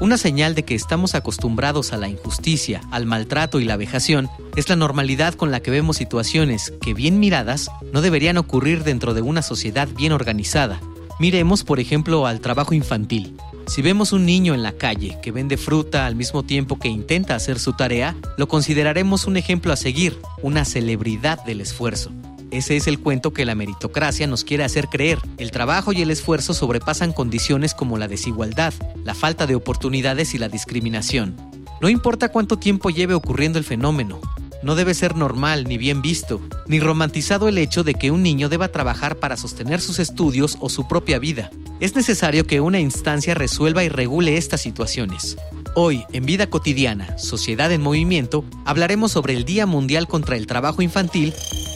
Una señal de que estamos acostumbrados a la injusticia, al maltrato y la vejación es la normalidad con la que vemos situaciones que, bien miradas, no deberían ocurrir dentro de una sociedad bien organizada. Miremos, por ejemplo, al trabajo infantil. Si vemos un niño en la calle que vende fruta al mismo tiempo que intenta hacer su tarea, lo consideraremos un ejemplo a seguir, una celebridad del esfuerzo. Ese es el cuento que la meritocracia nos quiere hacer creer. El trabajo y el esfuerzo sobrepasan condiciones como la desigualdad, la falta de oportunidades y la discriminación. No importa cuánto tiempo lleve ocurriendo el fenómeno, no debe ser normal ni bien visto, ni romantizado el hecho de que un niño deba trabajar para sostener sus estudios o su propia vida. Es necesario que una instancia resuelva y regule estas situaciones. Hoy, en Vida Cotidiana, Sociedad en Movimiento, hablaremos sobre el Día Mundial contra el Trabajo Infantil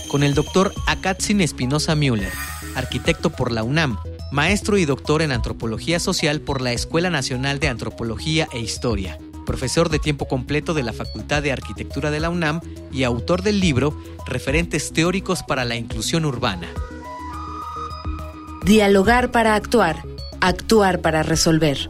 con el doctor Akatsin Espinosa Müller, arquitecto por la UNAM, maestro y doctor en Antropología Social por la Escuela Nacional de Antropología e Historia, profesor de tiempo completo de la Facultad de Arquitectura de la UNAM y autor del libro Referentes Teóricos para la Inclusión Urbana. Dialogar para actuar, actuar para resolver.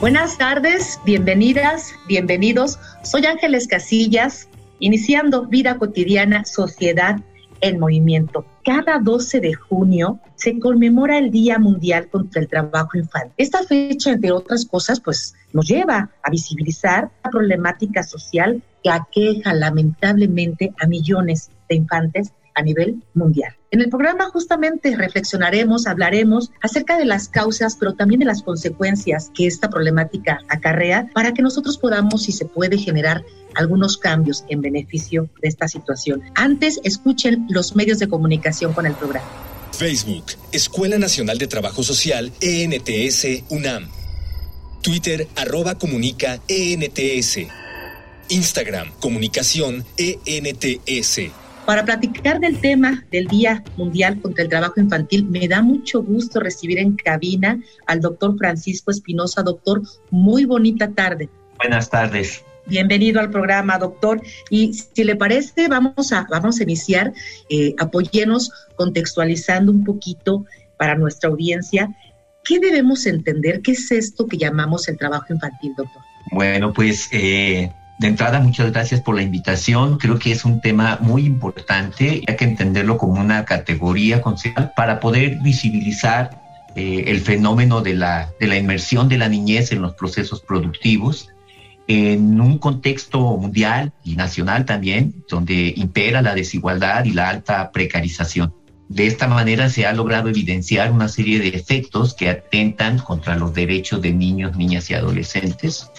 Buenas tardes, bienvenidas, bienvenidos. Soy Ángeles Casillas, iniciando Vida Cotidiana, Sociedad en Movimiento. Cada 12 de junio se conmemora el Día Mundial contra el Trabajo Infantil. Esta fecha, entre otras cosas, pues nos lleva a visibilizar la problemática social que aqueja lamentablemente a millones de infantes a nivel mundial. En el programa justamente reflexionaremos, hablaremos acerca de las causas, pero también de las consecuencias que esta problemática acarrea para que nosotros podamos, si se puede, generar algunos cambios en beneficio de esta situación. Antes, escuchen los medios de comunicación con el programa. Facebook, Escuela Nacional de Trabajo Social, ENTS, UNAM. Twitter, arroba comunica, ENTS. Instagram, comunicación, ENTS. Para platicar del tema del Día Mundial contra el Trabajo Infantil, me da mucho gusto recibir en cabina al doctor Francisco Espinosa. Doctor, muy bonita tarde. Buenas tardes. Bienvenido al programa, doctor. Y si le parece, vamos a, vamos a iniciar, eh, apóyenos contextualizando un poquito para nuestra audiencia. ¿Qué debemos entender? ¿Qué es esto que llamamos el trabajo infantil, doctor? Bueno, pues eh, de entrada, muchas gracias por la invitación. Creo que es un tema muy importante. Hay que entenderlo como una categoría conceptual para poder visibilizar eh, el fenómeno de la, de la inmersión de la niñez en los procesos productivos en un contexto mundial y nacional también, donde impera la desigualdad y la alta precarización. De esta manera se ha logrado evidenciar una serie de efectos que atentan contra los derechos de niños, niñas y adolescentes,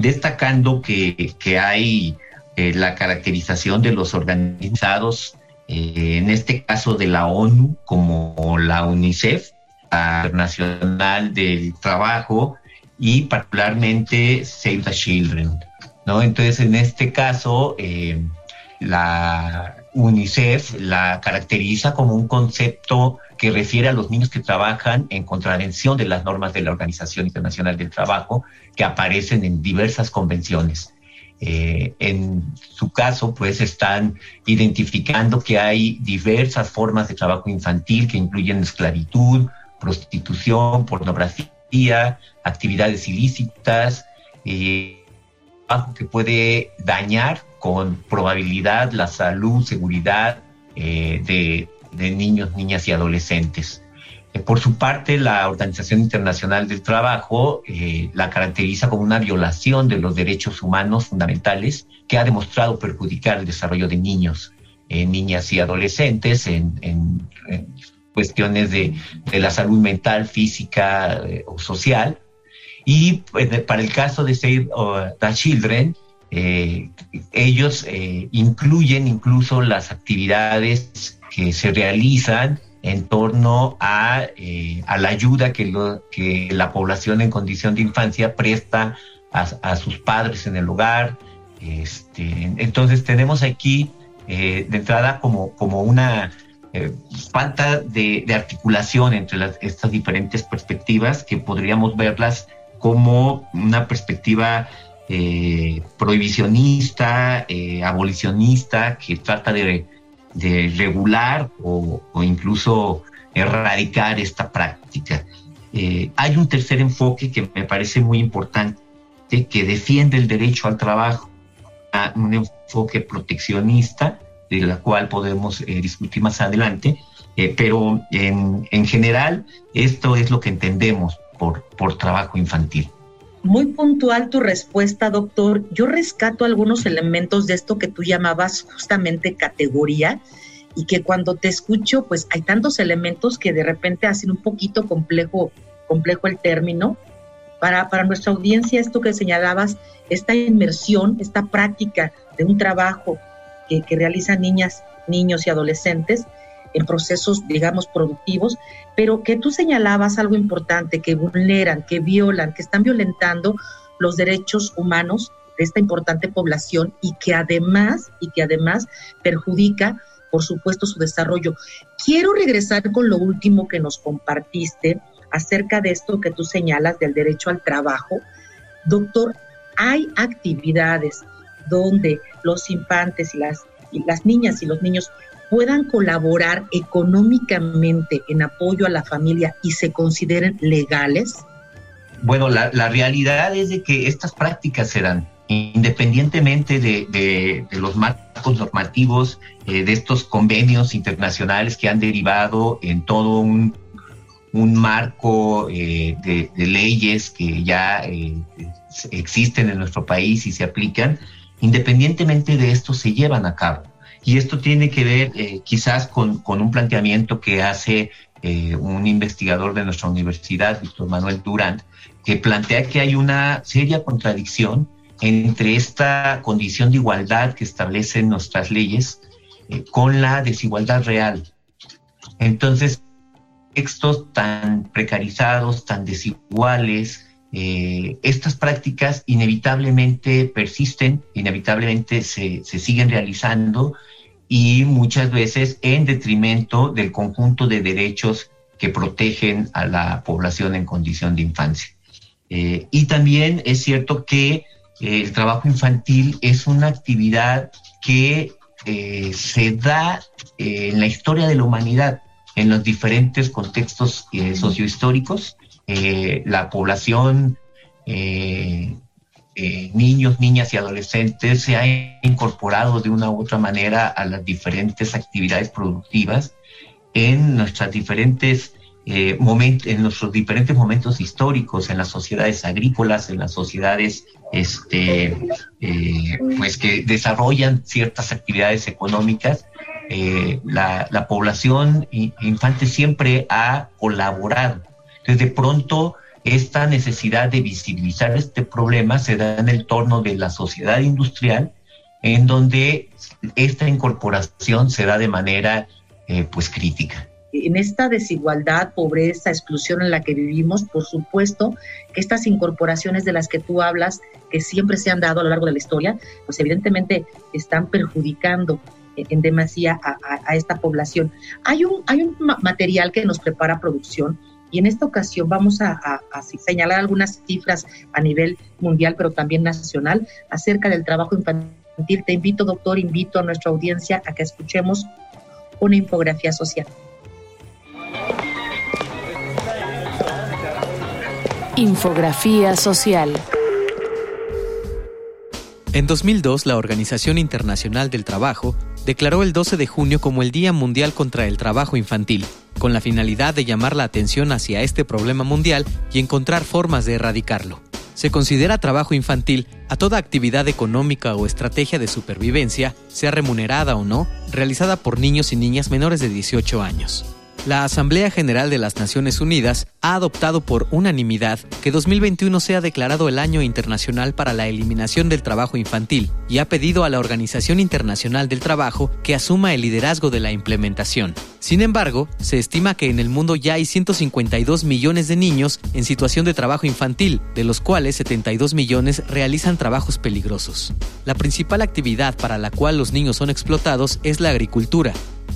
destacando que, que hay eh, la caracterización de los organizados, eh, en este caso de la ONU, como la UNICEF, la Internacional del Trabajo y particularmente Save the Children. ¿no? Entonces, en este caso, eh, la UNICEF la caracteriza como un concepto que refiere a los niños que trabajan en contravención de las normas de la Organización Internacional del Trabajo que aparecen en diversas convenciones. Eh, en su caso, pues están identificando que hay diversas formas de trabajo infantil que incluyen esclavitud, prostitución, pornografía, actividades ilícitas, eh, que puede dañar con probabilidad la salud, seguridad eh, de, de, niños, niñas y adolescentes. Eh, por su parte, la Organización Internacional del Trabajo eh, la caracteriza como una violación de los derechos humanos fundamentales que ha demostrado perjudicar el desarrollo de niños, eh, niñas y adolescentes en, cuestiones de, la salud mental, física o social. Y pues, para el caso de Save the Children, ellos incluyen incluso las actividades que se realizan en torno a, eh, a la ayuda que, lo, que la población en condición de infancia presta a, sus padres en el hogar. Este, entonces tenemos aquí eh, de entrada como, como una eh, falta de, articulación entre estas diferentes perspectivas que podríamos verlas como una perspectiva prohibicionista, abolicionista, que trata de regular o, incluso erradicar esta práctica. Eh, hay un tercer enfoque que me parece muy importante, que defiende el derecho al trabajo, un enfoque proteccionista, de la cual podemos eh, discutir más adelante, eh, pero en, en, general esto es lo que entendemos por, por trabajo infantil. Muy puntual tu respuesta, doctor. Yo rescato algunos elementos de esto que tú llamabas justamente categoría y que cuando te escucho, pues hay tantos elementos que de repente hacen un poquito complejo, complejo el término. Para, para nuestra audiencia, esto que señalabas, esta inmersión, esta práctica de un trabajo que, realizan niñas, niños y adolescentes, en procesos, digamos, productivos, pero que tú señalabas algo importante, que vulneran, que violan, que están violentando los derechos humanos de esta importante población y que además, y que además perjudica, por supuesto, su desarrollo. Quiero regresar con lo último que nos compartiste acerca de esto que tú señalas del derecho al trabajo. Doctor, hay actividades donde los infantes y las, y las niñas y los niños puedan colaborar económicamente en apoyo a la familia y se consideren legales? Bueno, la, realidad es de que estas prácticas se dan independientemente de, los marcos normativos, eh, de estos convenios internacionales que han derivado en todo un, marco eh, de, leyes que ya eh, existen en nuestro país y se aplican, independientemente de esto se llevan a cabo. Y esto tiene que ver eh, quizás con, un planteamiento que hace eh, un investigador de nuestra universidad, Víctor Manuel Durán, que plantea que hay una seria contradicción entre esta condición de igualdad que establecen nuestras leyes eh, con la desigualdad real. Entonces, textos tan precarizados, tan desiguales, estas prácticas inevitablemente persisten, inevitablemente se, siguen realizando y muchas veces en detrimento del conjunto de derechos que protegen a la población en condición de infancia. Eh, y también es cierto que eh, el trabajo infantil es una actividad que eh, se da en la historia de la humanidad, en los diferentes contextos sociohistóricos. La población eh, niños, niñas y adolescentes se ha incorporado de una u otra manera a las diferentes actividades productivas en nuestras diferentes eh, en nuestros diferentes momentos históricos, en las sociedades agrícolas, en las sociedades este, eh, pues que desarrollan ciertas actividades económicas. la, la, población infante siempre ha colaborado. Entonces, de pronto, esta necesidad de visibilizar este problema se da en el torno de la sociedad industrial, en donde esta incorporación se da de manera eh, pues crítica. En esta desigualdad, pobreza, exclusión en la que vivimos, por supuesto que estas incorporaciones de las que tú hablas, que siempre se han dado a lo largo de la historia, pues evidentemente están perjudicando en demasía a, a, esta población. Hay un, hay un material que nos prepara producción y en esta ocasión vamos a, señalar algunas cifras a nivel mundial, pero también nacional, acerca del trabajo infantil. Te invito, doctor, invito a nuestra audiencia a que escuchemos una infografía social. Infografía social. En 2002, la Organización Internacional del Trabajo declaró el 12 de junio como el Día Mundial contra el Trabajo Infantil con la finalidad de llamar la atención hacia este problema mundial y encontrar formas de erradicarlo. Se considera trabajo infantil a toda actividad económica o estrategia de supervivencia, sea remunerada o no, realizada por niños y niñas menores de 18 años. La Asamblea General de las Naciones Unidas ha adoptado por unanimidad que 2021 sea declarado el Año Internacional para la Eliminación del Trabajo Infantil y ha pedido a la Organización Internacional del Trabajo que asuma el liderazgo de la implementación. Sin embargo, se estima que en el mundo ya hay 152 millones de niños en situación de trabajo infantil, de los cuales 72 millones realizan trabajos peligrosos. La principal actividad para la cual los niños son explotados es la agricultura,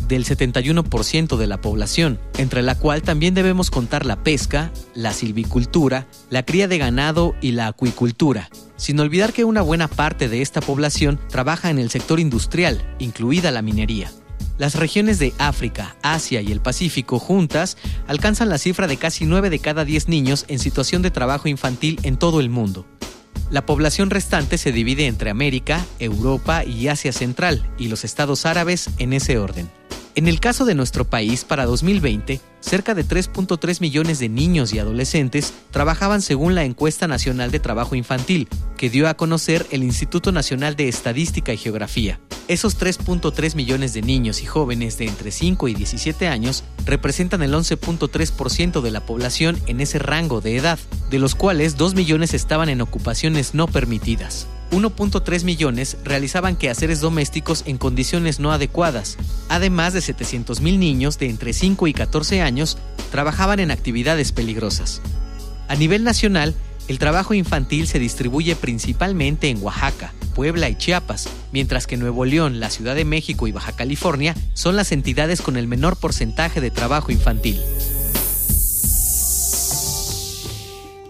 del 71% de la población, entre la cual también debemos contar la pesca, la silvicultura, la cría de ganado y la acuicultura, sin olvidar que una buena parte de esta población trabaja en el sector industrial, incluida la minería. Las regiones de África, Asia y el Pacífico juntas alcanzan la cifra de casi 9 de cada 10 niños en situación de trabajo infantil en todo el mundo. La población restante se divide entre América, Europa y Asia Central y los estados árabes en ese orden. En el caso de nuestro país, para 2020, cerca de 3.3 millones de niños y adolescentes trabajaban según la Encuesta Nacional de Trabajo Infantil, que dio a conocer el Instituto Nacional de Estadística y Geografía. Esos 3.3 millones de niños y jóvenes de entre 5 y 17 años representan el 11.3% de la población en ese rango de edad, de los cuales 2 millones estaban en ocupaciones no permitidas. 1.3 millones realizaban quehaceres domésticos en condiciones no adecuadas. Además de 700.000 niños de entre 5 y 14 años trabajaban en actividades peligrosas. A nivel nacional, el trabajo infantil se distribuye principalmente en Oaxaca, Puebla y Chiapas, mientras que Nuevo León, la Ciudad de México y Baja California son las entidades con el menor porcentaje de trabajo infantil.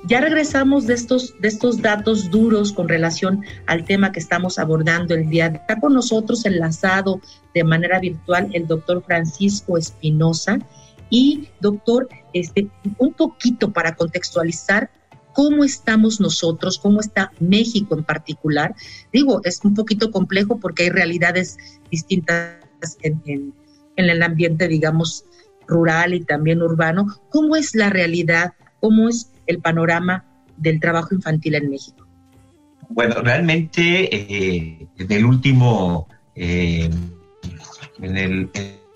Ya regresamos de estos, de estos datos duros con relación al tema que estamos abordando el día. Está con nosotros enlazado de manera virtual el doctor Francisco Espinosa. Y doctor, este, un poquito para contextualizar cómo estamos nosotros, cómo está México en particular. Digo, es un poquito complejo porque hay realidades distintas en, en el ambiente, digamos, rural y también urbano. ¿Cómo es la realidad? ¿Cómo es el panorama del trabajo infantil en México? Bueno, realmente eh, en el último eh, en, el,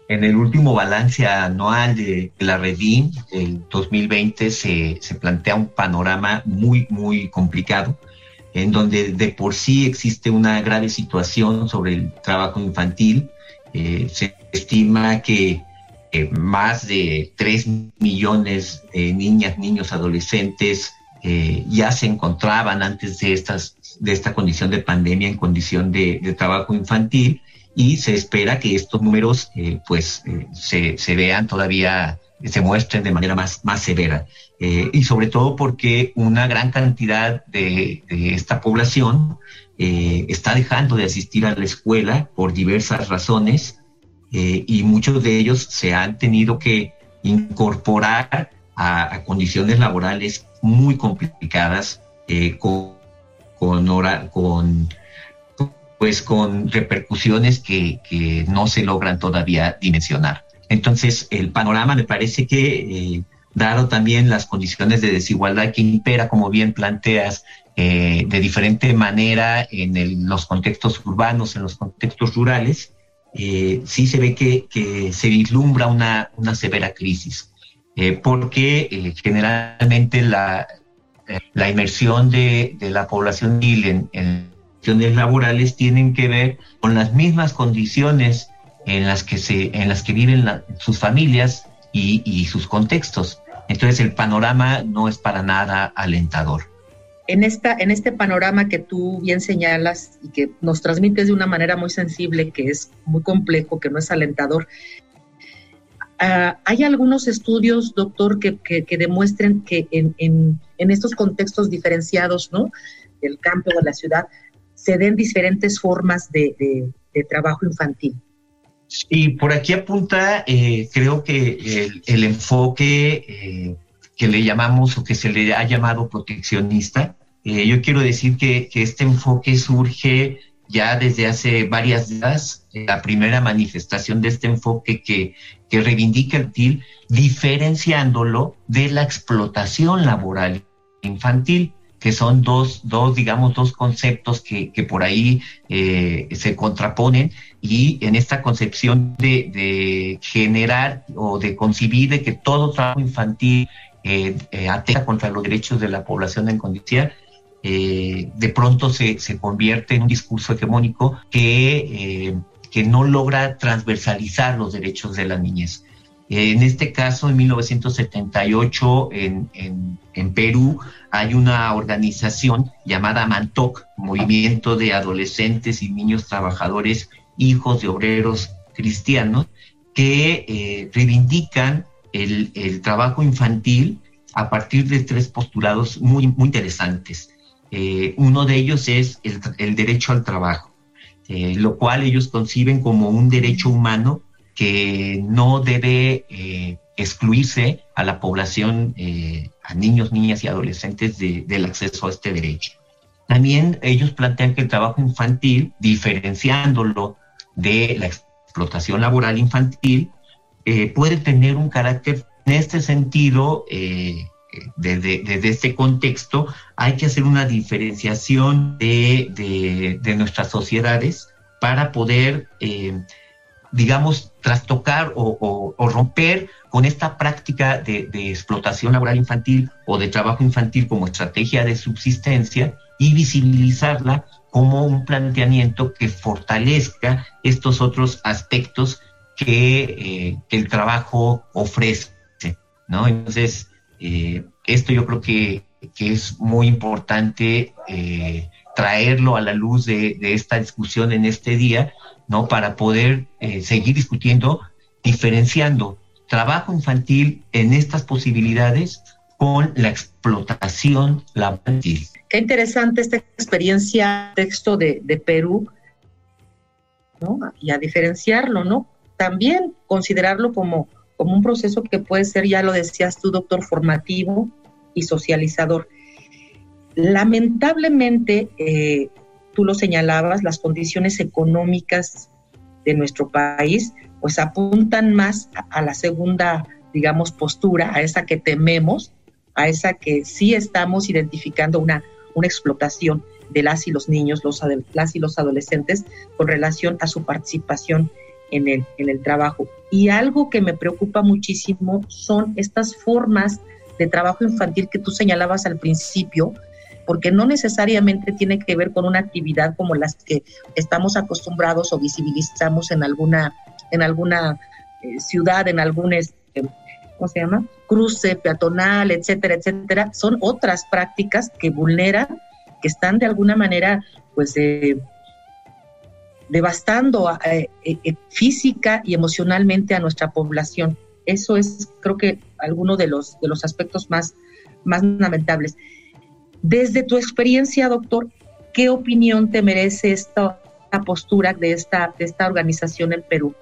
en el último balance anual de la Redim, el 2020, se, se plantea un panorama muy, muy complicado, en donde de por sí existe una grave situación sobre el trabajo infantil. Eh, se estima que más de 3 millones de niñas, niños, adolescentes eh, ya se encontraban antes de, estas, de esta condición de pandemia en condición de, trabajo infantil y se espera que estos números eh, pues eh, se, se, vean todavía, se muestren de manera más, más severa. y sobre todo porque una gran cantidad de, de esta población está dejando de asistir a la escuela por diversas razones eh, y muchos de ellos se han tenido que incorporar a, condiciones laborales muy complicadas eh, con, con, pues con repercusiones que, no se logran todavía dimensionar. Entonces, el panorama me parece que, eh, dado también las condiciones de desigualdad que impera, como bien planteas, de diferente manera en los contextos urbanos, en los contextos rurales, eh, sí se ve que, se vislumbra una, severa crisis, eh, porque eh, generalmente la, la inmersión de, la población en, en condiciones laborales tienen que ver con las mismas condiciones en las que, se, en las que viven sus familias y sus contextos. Entonces el panorama no es para nada alentador en, esta, en este panorama que tú bien señalas y que nos transmites de una manera muy sensible, que es muy complejo, que no es alentador, ah, hay algunos estudios, doctor, que, demuestren que en, estos contextos diferenciados, ¿no? Del campo de la ciudad, se den diferentes formas de, trabajo infantil. Y por aquí apunta, eh, creo que el, enfoque eh, que le llamamos o que se le ha llamado proteccionista, eh, yo quiero decir que, este enfoque surge ya desde hace varias días la primera manifestación de este enfoque que, que reivindica el TIL, diferenciándolo de la explotación laboral infantil que son dos, dos, digamos, dos conceptos que, que por ahí eh, se contraponen. Y en esta concepción de, generar o de concebir de que todo trabajo infantil eh, eh, atenta contra los derechos de la población en condición, eh, de pronto se, se, convierte en un discurso hegemónico que, que no logra transversalizar los derechos de la niñez. En este caso, en 1978, en, en, en, Perú, hay una organización llamada MANTOC, Movimiento de Adolescentes y Niños Trabajadores, Hijos de Obreros Cristianos, que eh, reivindican el, el, trabajo infantil a partir de tres postulados muy, muy interesantes. Eh, uno de ellos es el, derecho al trabajo, eh, lo cual ellos conciben como un derecho humano que no debe eh, excluirse a la población, a niños, niñas y adolescentes de, del acceso a este derecho. También ellos plantean que el trabajo infantil, diferenciándolo de la explotación laboral infantil, puede tener un carácter, en este sentido, desde, este contexto, hay que hacer una diferenciación de, nuestras sociedades para poder eh, digamos, trastocar o, romper con esta práctica de, de, explotación laboral infantil o de trabajo infantil como estrategia de subsistencia y visibilizarla como un planteamiento que fortalezca estos otros aspectos que, eh, que el trabajo ofrece, ¿no? Entonces, eh, esto yo creo que, que es muy importante eh, traerlo a la luz de, esta discusión en este día, ¿no? Para poder eh, seguir discutiendo, diferenciando trabajo infantil en estas posibilidades con la explotación laboral. Qué interesante esta experiencia, texto de, de Perú, ¿no? Y a diferenciarlo, ¿no? También considerarlo como, como un proceso que puede ser, ya lo decías tú, doctor, formativo y socializador. Lamentablemente, eh, tú lo señalabas, las condiciones económicas de nuestro país, pues apuntan más a, la segunda, digamos, postura, a esa que tememos, a esa que sí estamos identificando una, una explotación de las y los niños, los, las y los adolescentes, con relación a su participación en el, en el trabajo. Y algo que me preocupa muchísimo son estas formas de trabajo infantil que tú señalabas al principio, porque no necesariamente tiene que ver con una actividad como las que estamos acostumbrados o visibilizamos en alguna, en alguna eh, ciudad, en algún, este, ¿cómo se llama? Cruce peatonal, etcétera, etcétera. Son otras prácticas que vulneran, que están de alguna manera, pues, eh, devastando eh, eh, física y emocionalmente a nuestra población. Eso es, creo que, alguno de los, de los aspectos más, más lamentables. Desde tu experiencia, doctor, ¿qué opinión te merece esta, postura de esta, de esta organización en Perú?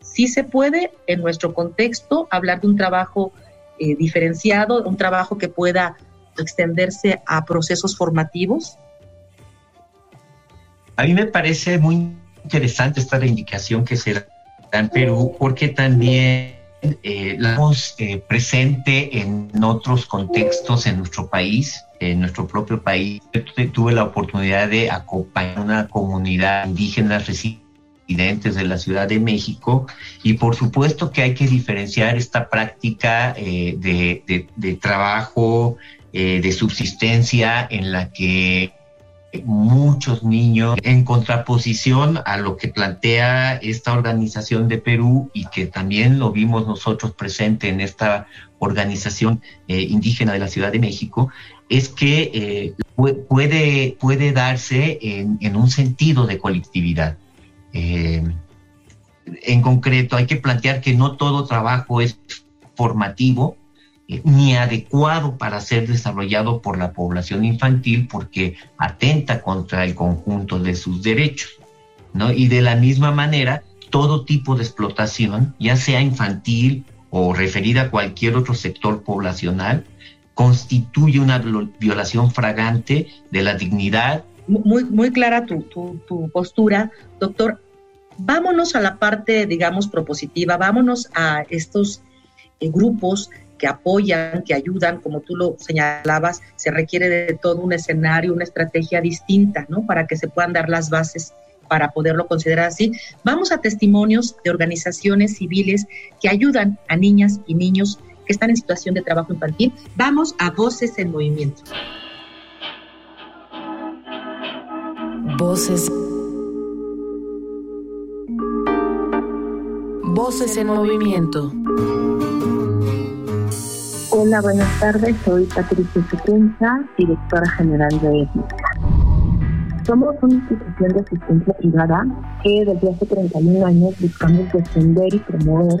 Sí se puede, en nuestro contexto, hablar de un trabajo eh, diferenciado, un trabajo que pueda extenderse a procesos formativos. A mí me parece muy interesante esta reivindicación que se da en Perú, porque también eh, la vemos eh, presente en otros contextos en nuestro país en nuestro propio país. Yo tuve la oportunidad de acompañar una comunidad indígena residentes de la Ciudad de México y por supuesto que hay que diferenciar esta práctica eh, de, trabajo, de subsistencia en la que muchos niños en contraposición a lo que plantea esta organización de Perú y que también lo vimos nosotros presente en esta organización eh, indígena de la Ciudad de México, es que eh, puede, puede darse en, un sentido de colectividad. Eh, en concreto, hay que plantear que no todo trabajo es formativo ni adecuado para ser desarrollado por la población infantil porque atenta contra el conjunto de sus derechos. ¿no? Y de la misma manera, todo tipo de explotación, ya sea infantil o referida a cualquier otro sector poblacional, constituye una violación fragante de la dignidad muy, muy clara tu, tu, postura, doctor. Vámonos a la parte, digamos, propositiva, vámonos a estos eh, grupos apoyan, que ayudan, como tú lo señalabas, se requiere de todo un escenario, una estrategia distinta, ¿no? Para que se puedan dar las bases para poderlo considerar así. Vamos a testimonios de organizaciones civiles que ayudan a niñas y niños que están en situación de trabajo infantil. Vamos a Voces en Movimiento. Voces. Voces en movimiento. Hola, buenas tardes. Soy Patricia Supensa, directora general de Étnica. Somos una institución de asistencia privada que desde hace 31 años buscamos defender y promover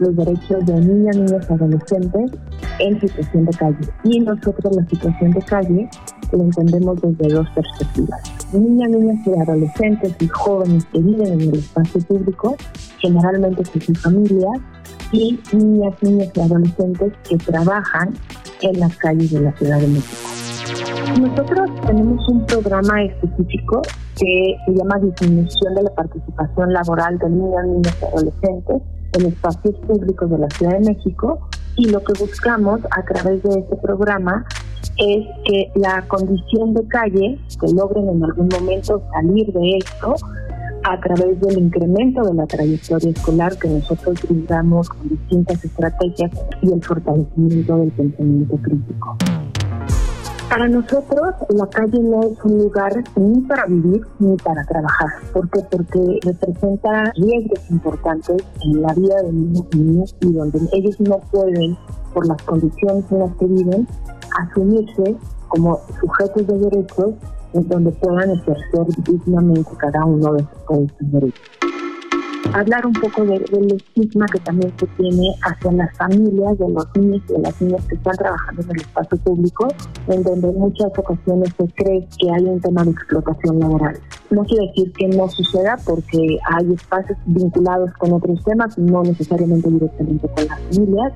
los derechos de niñas, niños y adolescentes en situación de calle. Y nosotros la situación de calle lo entendemos desde dos perspectivas. Niñas, niñas y adolescentes y jóvenes que viven en el espacio público, generalmente con sus familias, y niñas, niños y adolescentes que trabajan en las calles de la Ciudad de México. Nosotros tenemos un programa específico que se llama Disminución de la Participación Laboral de Niñas, Niños y Adolescentes en espacios públicos de la Ciudad de México y lo que buscamos a través de este programa es que la condición de calle, que logren en algún momento salir de esto a través del incremento de la trayectoria escolar que nosotros brindamos con distintas estrategias y el fortalecimiento del pensamiento crítico. Para nosotros la calle no es un lugar ni para vivir ni para trabajar. ¿Por qué? Porque representa riesgos importantes en la vida de niños y niñas y donde ellos no pueden, por las condiciones en las que viven, asumirse como sujetos de derechos en donde puedan ejercer dignamente cada uno de sus derechos hablar un poco del estigma que también se tiene hacia las familias de los niños y de las niñas que están trabajando en el espacio público, en donde en muchas ocasiones se cree que hay un tema de explotación laboral. No quiere decir que no suceda porque hay espacios vinculados con otros temas, no necesariamente directamente con las familias,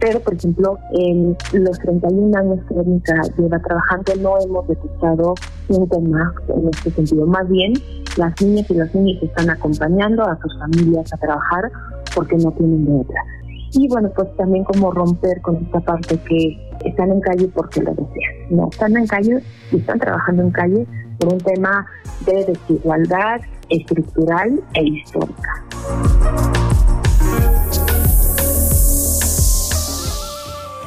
pero por ejemplo en los 31 años que Verónica lleva trabajando no hemos detectado un tema en este sentido. Más bien, las niñas y los niños están acompañando a sus familias a trabajar porque no tienen de otra. Y bueno, pues también como romper con esta parte que están en calle porque lo desean. No, están en calle y están trabajando en calle por un tema de desigualdad estructural e histórica.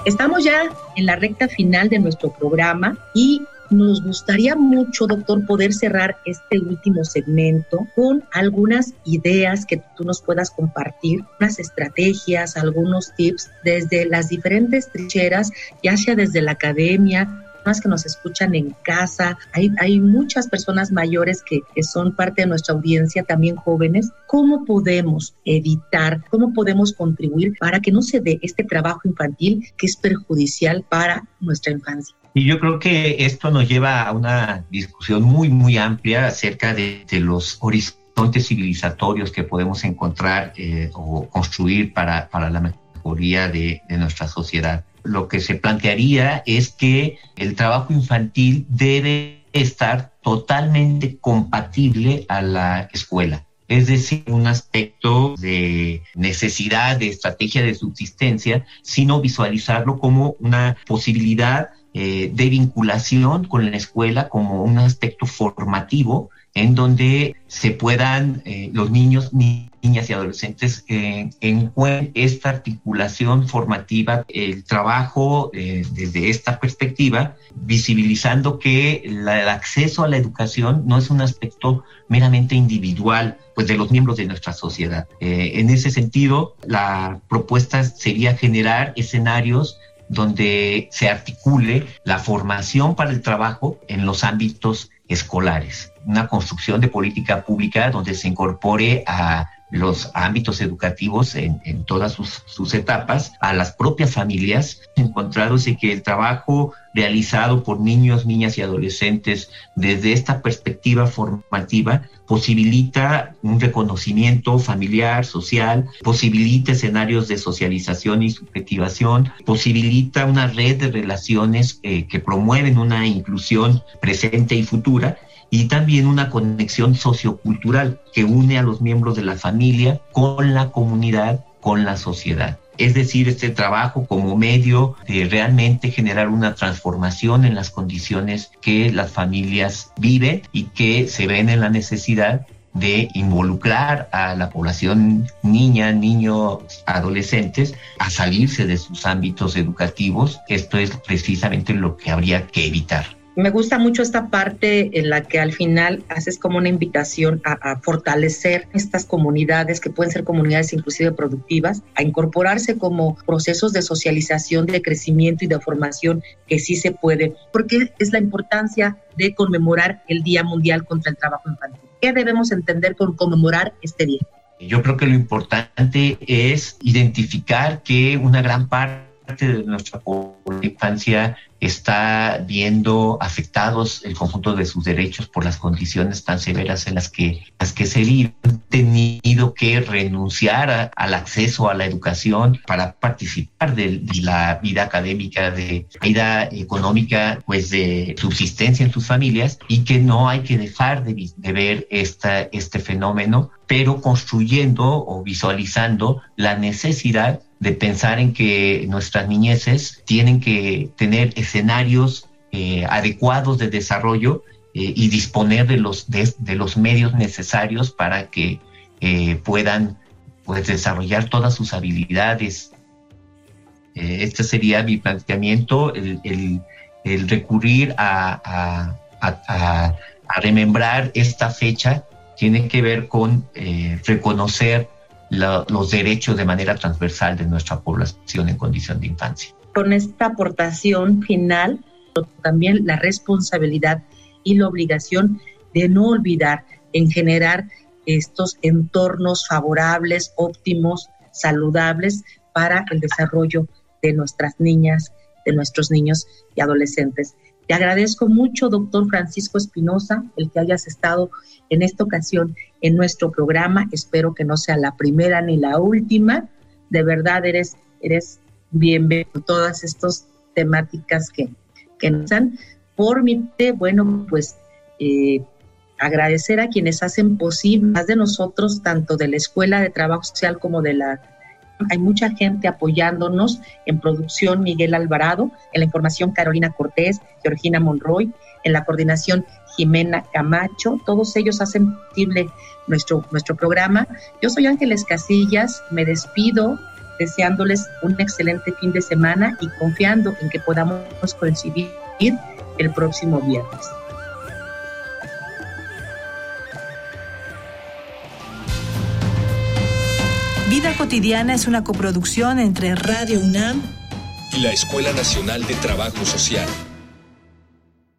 Estamos ya en la recta final de nuestro programa y nos gustaría mucho, doctor, poder cerrar este último segmento con algunas ideas que tú nos puedas compartir, unas estrategias, algunos tips desde las diferentes trincheras, ya sea desde la academia, que nos escuchan en casa, hay, hay muchas personas mayores que, que son parte de nuestra audiencia, también jóvenes. ¿Cómo podemos evitar, cómo podemos contribuir para que no se dé este trabajo infantil que es perjudicial para nuestra infancia? Y yo creo que esto nos lleva a una discusión muy, muy amplia acerca de, de los horizontes civilizatorios que podemos encontrar eh, o construir para, para la mejoría de, de nuestra sociedad lo que se plantearía es que el trabajo infantil debe estar totalmente compatible a la escuela. Es decir, un aspecto de necesidad, de estrategia de subsistencia, sino visualizarlo como una posibilidad eh, de vinculación con la escuela como un aspecto formativo en donde se puedan eh, los niños, y adolescentes eh, encuentren esta articulación formativa, el trabajo eh, desde esta perspectiva, visibilizando que el acceso a la educación no es un aspecto meramente individual pues de los miembros de nuestra sociedad. en ese sentido, la propuesta sería generar escenarios donde se articule la formación para el trabajo en los ámbitos escolares una construcción de política pública donde se incorpore a los ámbitos educativos en, todas sus, etapas, a las propias familias, encontrándose que el trabajo realizado por niños, niñas y adolescentes desde esta perspectiva formativa posibilita un reconocimiento familiar, social, posibilita escenarios de socialización y subjetivación, posibilita una red de relaciones eh, que promueven una inclusión presente y futura y también una conexión sociocultural que une a los miembros de la familia con la comunidad, con la sociedad. Es decir, este trabajo como medio de realmente generar una transformación en las condiciones que las familias viven y que se ven en la necesidad de involucrar a la población niña, niños, adolescentes a salirse de sus ámbitos educativos. Esto es precisamente lo que habría que evitar. Me gusta mucho esta parte en la que al final haces como una invitación a, fortalecer estas comunidades que pueden ser comunidades inclusive productivas, a incorporarse como procesos de socialización, de crecimiento y de formación que sí se puede, porque es la importancia de conmemorar el Día Mundial contra el Trabajo Infantil. ¿Qué debemos entender con conmemorar este día? Yo creo que lo importante es identificar que una gran parte de nuestra infancia está viendo afectados el conjunto de sus derechos por las condiciones tan severas en las que, las que se viven, tenido que renunciar al acceso a la educación para participar de, la vida académica, de vida económica, pues de subsistencia en sus familias y que no hay que dejar de, de ver esta, este fenómeno, pero construyendo o visualizando la necesidad de pensar en que nuestras niñeces tienen que tener escenarios eh, adecuados de desarrollo eh, y disponer de los, de, los medios necesarios para que eh, puedan pues, desarrollar todas sus habilidades. este sería mi planteamiento, el, recurrir a, a, remembrar esta fecha tiene que ver con reconocer los derechos de manera transversal de nuestra población en condición de infancia. Con esta aportación final, también la responsabilidad y la obligación de no olvidar en generar estos entornos favorables, óptimos, saludables para el desarrollo de nuestras niñas, de nuestros niños y adolescentes. Te agradezco mucho, doctor Francisco Espinosa, el que hayas estado en esta ocasión en nuestro programa. Espero que no sea la primera ni la última. De verdad, eres, eres bienvenido a todas estas temáticas que, que nos dan. Por mi parte, bueno, pues eh, agradecer a quienes hacen posible, más de nosotros, tanto de la Escuela de Trabajo Social como de la hay mucha gente apoyándonos en producción Miguel Alvarado, en la información Carolina Cortés, Georgina Monroy, en la coordinación Jimena Camacho. Todos ellos hacen posible nuestro, nuestro programa. Yo soy Ángeles Casillas, me despido deseándoles un excelente fin de semana y confiando en que podamos coincidir el próximo viernes. Vida Cotidiana es una coproducción entre Radio UNAM y la Escuela Nacional de Trabajo Social.